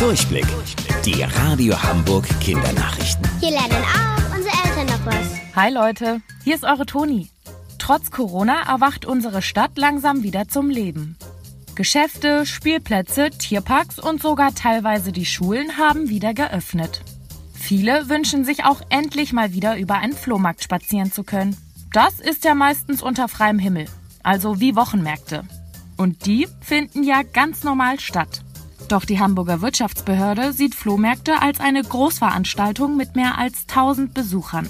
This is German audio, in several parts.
Durchblick. Die Radio Hamburg Kindernachrichten. Hier lernen auch unsere Eltern noch was. Hi Leute, hier ist eure Toni. Trotz Corona erwacht unsere Stadt langsam wieder zum Leben. Geschäfte, Spielplätze, Tierparks und sogar teilweise die Schulen haben wieder geöffnet. Viele wünschen sich auch endlich mal wieder über einen Flohmarkt spazieren zu können. Das ist ja meistens unter freiem Himmel, also wie Wochenmärkte. Und die finden ja ganz normal statt. Doch die Hamburger Wirtschaftsbehörde sieht Flohmärkte als eine Großveranstaltung mit mehr als 1000 Besuchern.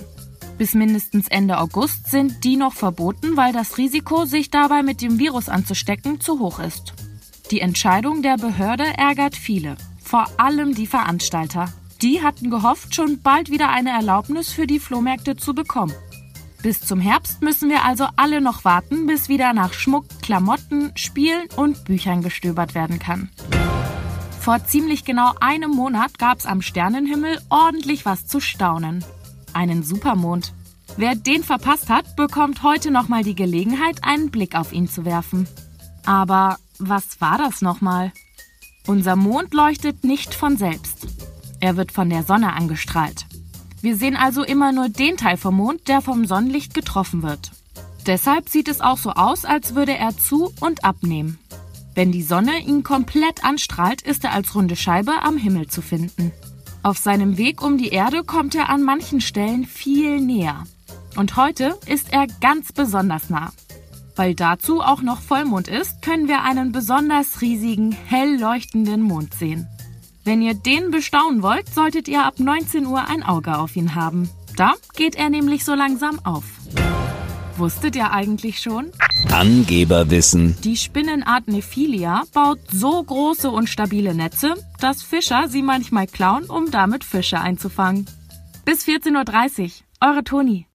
Bis mindestens Ende August sind die noch verboten, weil das Risiko, sich dabei mit dem Virus anzustecken, zu hoch ist. Die Entscheidung der Behörde ärgert viele, vor allem die Veranstalter. Die hatten gehofft, schon bald wieder eine Erlaubnis für die Flohmärkte zu bekommen. Bis zum Herbst müssen wir also alle noch warten, bis wieder nach Schmuck, Klamotten, Spielen und Büchern gestöbert werden kann. Vor ziemlich genau einem Monat gab's am Sternenhimmel ordentlich was zu staunen. Einen Supermond. Wer den verpasst hat, bekommt heute nochmal die Gelegenheit, einen Blick auf ihn zu werfen. Aber was war das nochmal? Unser Mond leuchtet nicht von selbst. Er wird von der Sonne angestrahlt. Wir sehen also immer nur den Teil vom Mond, der vom Sonnenlicht getroffen wird. Deshalb sieht es auch so aus, als würde er zu und abnehmen. Wenn die Sonne ihn komplett anstrahlt, ist er als runde Scheibe am Himmel zu finden. Auf seinem Weg um die Erde kommt er an manchen Stellen viel näher. Und heute ist er ganz besonders nah. Weil dazu auch noch Vollmond ist, können wir einen besonders riesigen, hell leuchtenden Mond sehen. Wenn ihr den bestaunen wollt, solltet ihr ab 19 Uhr ein Auge auf ihn haben. Da geht er nämlich so langsam auf. Wusstet ihr eigentlich schon? Angeberwissen. Die Spinnenart Nephilia baut so große und stabile Netze, dass Fischer sie manchmal klauen, um damit Fische einzufangen. Bis 14.30 Uhr. Eure Toni.